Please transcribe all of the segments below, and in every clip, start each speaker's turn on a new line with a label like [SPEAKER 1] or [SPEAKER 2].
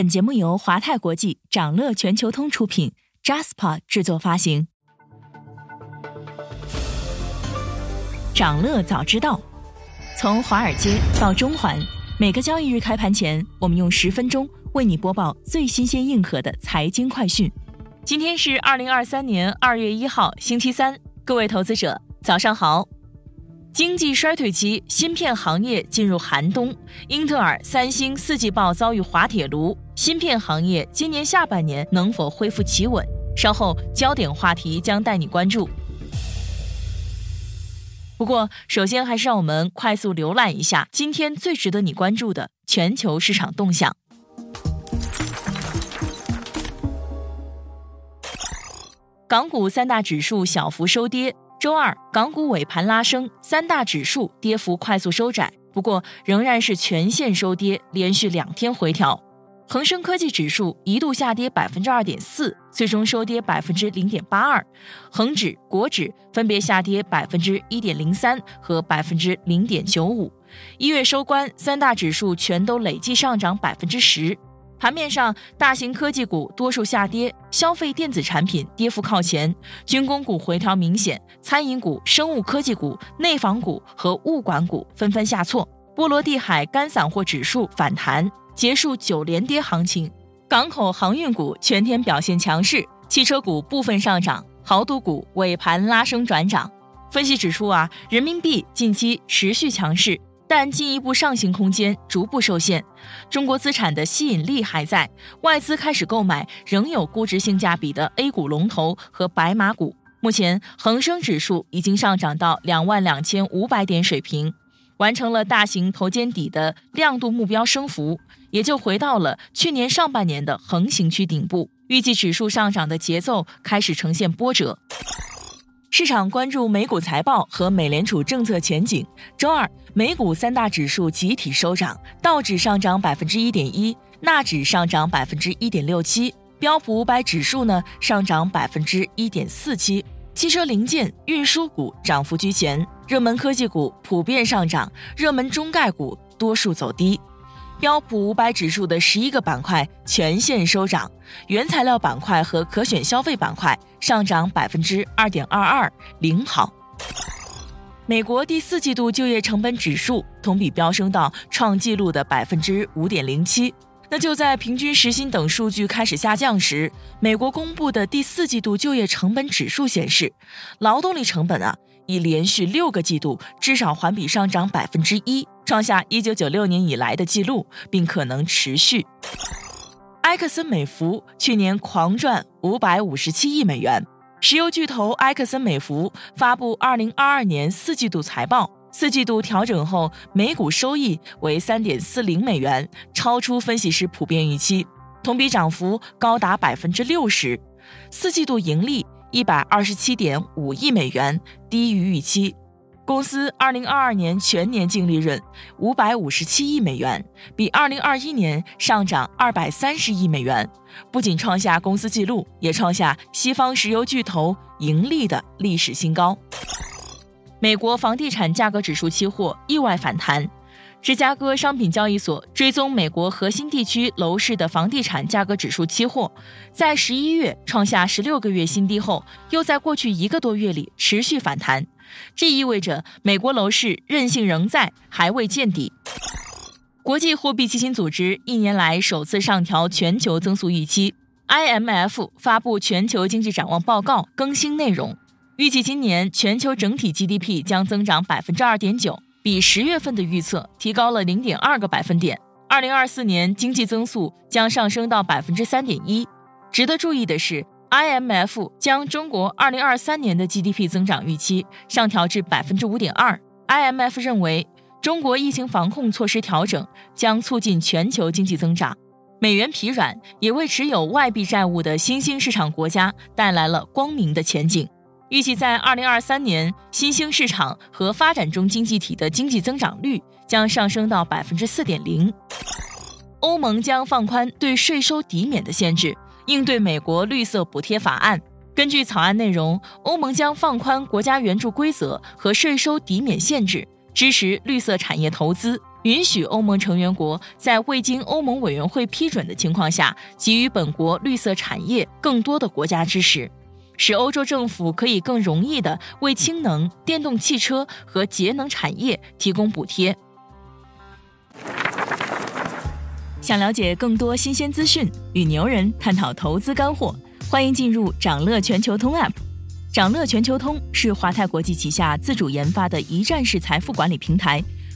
[SPEAKER 1] 本节目由华泰国际、掌乐全球通出品，Jaspa 制作发行。掌乐早知道，从华尔街到中环，每个交易日开盘前，我们用十分钟为你播报最新鲜、硬核的财经快讯。今天是二零二三年二月一号，星期三，各位投资者早上好。经济衰退期，芯片行业进入寒冬。英特尔、三星四季报遭遇滑铁卢，芯片行业今年下半年能否恢复企稳？稍后焦点话题将带你关注。不过，首先还是让我们快速浏览一下今天最值得你关注的全球市场动向。港股三大指数小幅收跌。周二，港股尾盘拉升，三大指数跌幅快速收窄，不过仍然是全线收跌，连续两天回调。恒生科技指数一度下跌百分之二点四，最终收跌百分之零点八二。恒指、国指分别下跌百分之一点零三和百分之零点九五。一月收官，三大指数全都累计上涨百分之十。盘面上，大型科技股多数下跌，消费电子产品跌幅靠前，军工股回调明显，餐饮股、生物科技股、内房股和物管股纷纷下挫。波罗的海干散货指数反弹，结束九连跌行情。港口航运股全天表现强势，汽车股部分上涨，豪赌股尾盘拉升转涨。分析指出啊，人民币近期持续强势。但进一步上行空间逐步受限，中国资产的吸引力还在，外资开始购买仍有估值性价比的 A 股龙头和白马股。目前，恒生指数已经上涨到两万两千五百点水平，完成了大型头肩底的亮度目标升幅，也就回到了去年上半年的横行区顶部。预计指数上涨的节奏开始呈现波折。市场关注美股财报和美联储政策前景。周二，美股三大指数集体收涨，道指上涨百分之一点一，纳指上涨百分之一点六七，标普五百指数呢上涨百分之一点四七。汽车零件、运输股涨幅居前，热门科技股普遍上涨，热门中概股多数走低。标普五百指数的十一个板块全线收涨，原材料板块和可选消费板块上涨百分之二点二二，领跑。美国第四季度就业成本指数同比飙升到创纪录的百分之五点零七。那就在平均时薪等数据开始下降时，美国公布的第四季度就业成本指数显示，劳动力成本啊。已连续六个季度至少环比上涨百分之一，创下一九九六年以来的记录，并可能持续。埃克森美孚去年狂赚五百五十七亿美元。石油巨头埃克森美孚发布二零二二年四季度财报，四季度调整后每股收益为三点四零美元，超出分析师普遍预期，同比涨幅高达百分之六十。四季度盈利。一百二十七点五亿美元，低于预期。公司二零二二年全年净利润五百五十七亿美元，比二零二一年上涨二百三十亿美元，不仅创下公司纪录，也创下西方石油巨头盈利的历史新高。美国房地产价格指数期货意外反弹。芝加哥商品交易所追踪美国核心地区楼市的房地产价格指数期货，在十一月创下十六个月新低后，又在过去一个多月里持续反弹。这意味着美国楼市韧性仍在，还未见底。国际货币基金组织一年来首次上调全球增速预期，IMF 发布全球经济展望报告更新内容，预计今年全球整体 GDP 将增长百分之二点九。比十月份的预测提高了零点二个百分点。二零二四年经济增速将上升到百分之三点一。值得注意的是，IMF 将中国二零二三年的 GDP 增长预期上调至百分之五点二。IMF 认为，中国疫情防控措施调整将促进全球经济增长。美元疲软也为持有外币债务的新兴市场国家带来了光明的前景。预计在二零二三年，新兴市场和发展中经济体的经济增长率将上升到百分之四点零。欧盟将放宽对税收抵免的限制，应对美国绿色补贴法案。根据草案内容，欧盟将放宽国家援助规则和税收抵免限制，支持绿色产业投资。允许欧盟成员国在未经欧盟委员会批准的情况下，给予本国绿色产业更多的国家支持，使欧洲政府可以更容易地为氢能、电动汽车和节能产业提供补贴。想了解更多新鲜资讯，与牛人探讨投资干货，欢迎进入掌乐全球通 App。掌乐全球通是华泰国际旗下自主研发的一站式财富管理平台，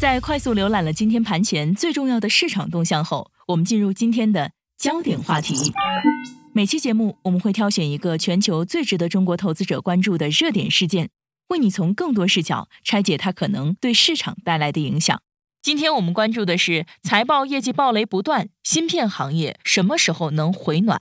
[SPEAKER 1] 在快速浏览了今天盘前最重要的市场动向后，我们进入今天的焦点话题。每期节目我们会挑选一个全球最值得中国投资者关注的热点事件，为你从更多视角拆解它可能对市场带来的影响。今天我们关注的是财报业绩暴雷不断，芯片行业什么时候能回暖？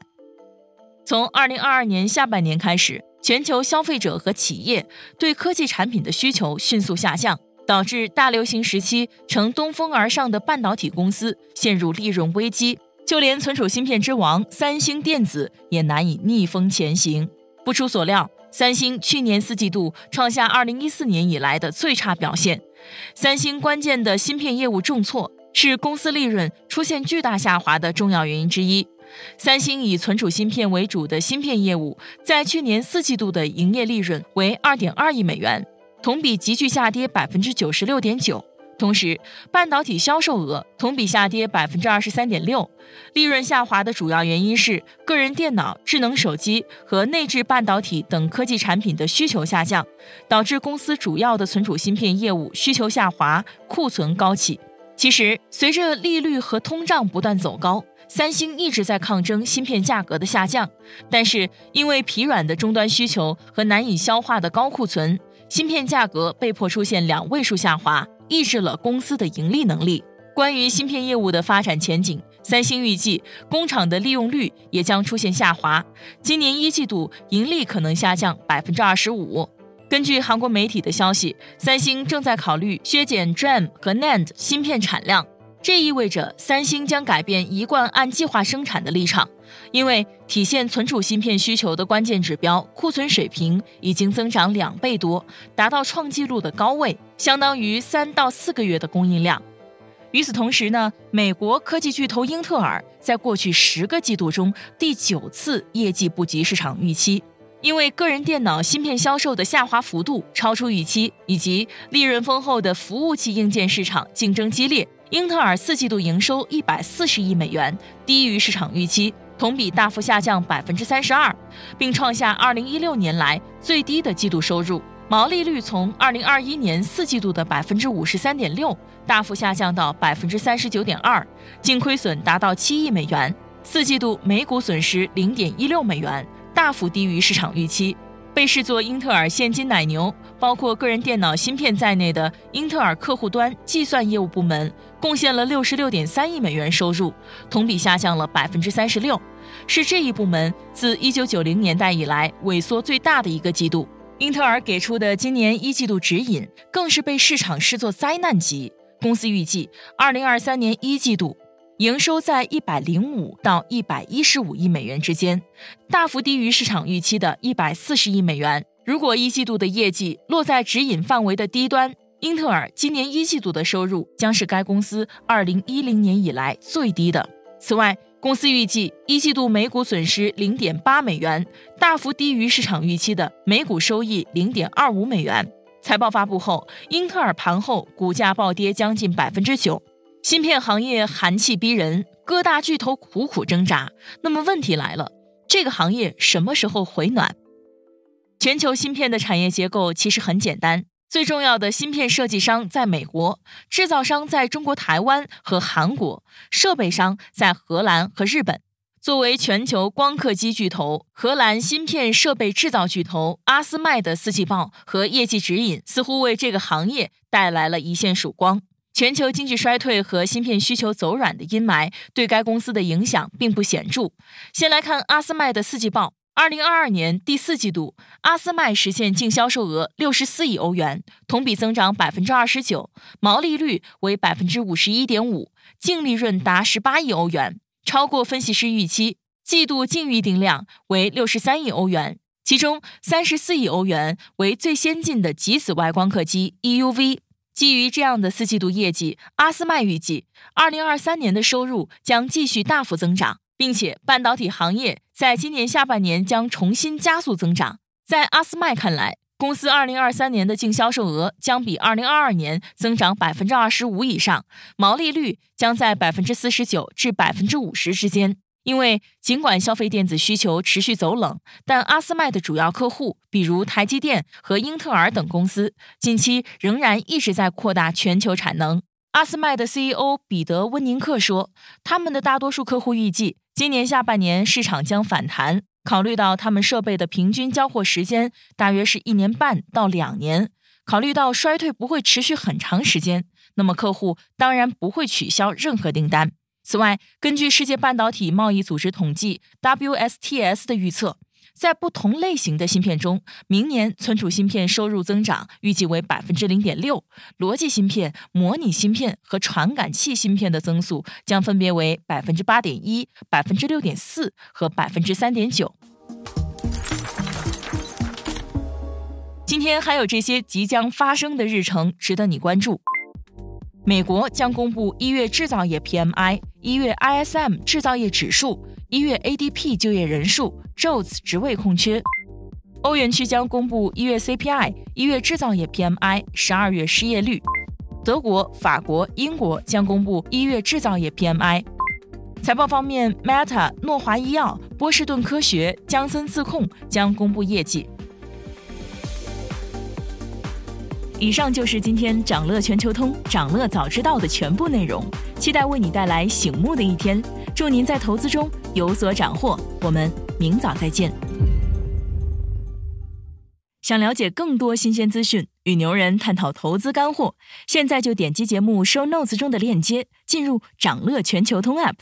[SPEAKER 1] 从二零二二年下半年开始，全球消费者和企业对科技产品的需求迅速下降，导致大流行时期乘东风而上的半导体公司陷入利润危机，就连存储芯片之王三星电子也难以逆风前行。不出所料，三星去年四季度创下二零一四年以来的最差表现。三星关键的芯片业务重挫，是公司利润出现巨大下滑的重要原因之一。三星以存储芯片为主的芯片业务，在去年四季度的营业利润为二点二亿美元，同比急剧下跌百分之九十六点九。同时，半导体销售额同比下跌百分之二十三点六。利润下滑的主要原因是个人电脑、智能手机和内置半导体等科技产品的需求下降，导致公司主要的存储芯片业务需求下滑，库存高企。其实，随着利率和通胀不断走高。三星一直在抗争芯片价格的下降，但是因为疲软的终端需求和难以消化的高库存，芯片价格被迫出现两位数下滑，抑制了公司的盈利能力。关于芯片业务的发展前景，三星预计工厂的利用率也将出现下滑，今年一季度盈利可能下降百分之二十五。根据韩国媒体的消息，三星正在考虑削减 DRAM 和 NAND 芯片产量。这意味着三星将改变一贯按计划生产的立场，因为体现存储芯片需求的关键指标库存水平已经增长两倍多，达到创纪录的高位，相当于三到四个月的供应量。与此同时呢，美国科技巨头英特尔在过去十个季度中第九次业绩不及市场预期，因为个人电脑芯片销售的下滑幅度超出预期，以及利润丰厚的服务器硬件市场竞争激烈。英特尔四季度营收一百四十亿美元，低于市场预期，同比大幅下降百分之三十二，并创下二零一六年来最低的季度收入。毛利率从二零二一年四季度的百分之五十三点六大幅下降到百分之三十九点二，净亏损达到七亿美元，四季度每股损失零点一六美元，大幅低于市场预期。被视作英特尔现金奶牛，包括个人电脑芯片在内的英特尔客户端计算业务部门贡献了六十六点三亿美元收入，同比下降了百分之三十六，是这一部门自一九九零年代以来萎缩最大的一个季度。英特尔给出的今年一季度指引更是被市场视作灾难级，公司预计二零二三年一季度。营收在一百零五到一百一十五亿美元之间，大幅低于市场预期的一百四十亿美元。如果一季度的业绩落在指引范围的低端，英特尔今年一季度的收入将是该公司二零一零年以来最低的。此外，公司预计一季度每股损失零点八美元，大幅低于市场预期的每股收益零点二五美元。财报发布后，英特尔盘后股价暴跌将近百分之九。芯片行业寒气逼人，各大巨头苦苦挣扎。那么问题来了，这个行业什么时候回暖？全球芯片的产业结构其实很简单，最重要的芯片设计商在美国，制造商在中国台湾和韩国，设备商在荷兰和日本。作为全球光刻机巨头，荷兰芯片设备制造巨头阿斯麦的四季报和业绩指引，似乎为这个行业带来了一线曙光。全球经济衰退和芯片需求走软的阴霾对该公司的影响并不显著。先来看阿斯麦的四季报。二零二二年第四季度，阿斯麦实现净销售额六十四亿欧元，同比增长百分之二十九，毛利率为百分之五十一点五，净利润达十八亿欧元，超过分析师预期。季度净预定量为六十三亿欧元，其中三十四亿欧元为最先进的极紫外光刻机 EUV。基于这样的四季度业绩，阿斯麦预计二零二三年的收入将继续大幅增长。并且，半导体行业在今年下半年将重新加速增长。在阿斯麦看来，公司二零二三年的净销售额将比二零二二年增长百分之二十五以上，毛利率将在百分之四十九至百分之五十之间。因为尽管消费电子需求持续走冷，但阿斯麦的主要客户，比如台积电和英特尔等公司，近期仍然一直在扩大全球产能。阿斯麦的 CEO 彼得温宁克说：“他们的大多数客户预计。”今年下半年市场将反弹，考虑到他们设备的平均交货时间大约是一年半到两年，考虑到衰退不会持续很长时间，那么客户当然不会取消任何订单。此外，根据世界半导体贸易组织统计 （WSTS） 的预测。在不同类型的芯片中，明年存储芯片收入增长预计为百分之零点六，逻辑芯片、模拟芯片和传感器芯片的增速将分别为百分之八点一、百分之六点四和百分之三点九。今天还有这些即将发生的日程值得你关注：美国将公布一月制造业 PMI，一月 ISM 制造业指数。一月 ADP 就业人数，Jobs 职位空缺。欧元区将公布一月 CPI，一月制造业 PMI，十二月失业率。德国、法国、英国将公布一月制造业 PMI。财报方面，Meta、诺华医药、波士顿科学、江森自控将公布业绩。以上就是今天掌乐全球通、掌乐早知道的全部内容，期待为你带来醒目的一天。祝您在投资中有所斩获，我们明早再见。想了解更多新鲜资讯，与牛人探讨投资干货，现在就点击节目 show notes 中的链接，进入掌乐全球通 app。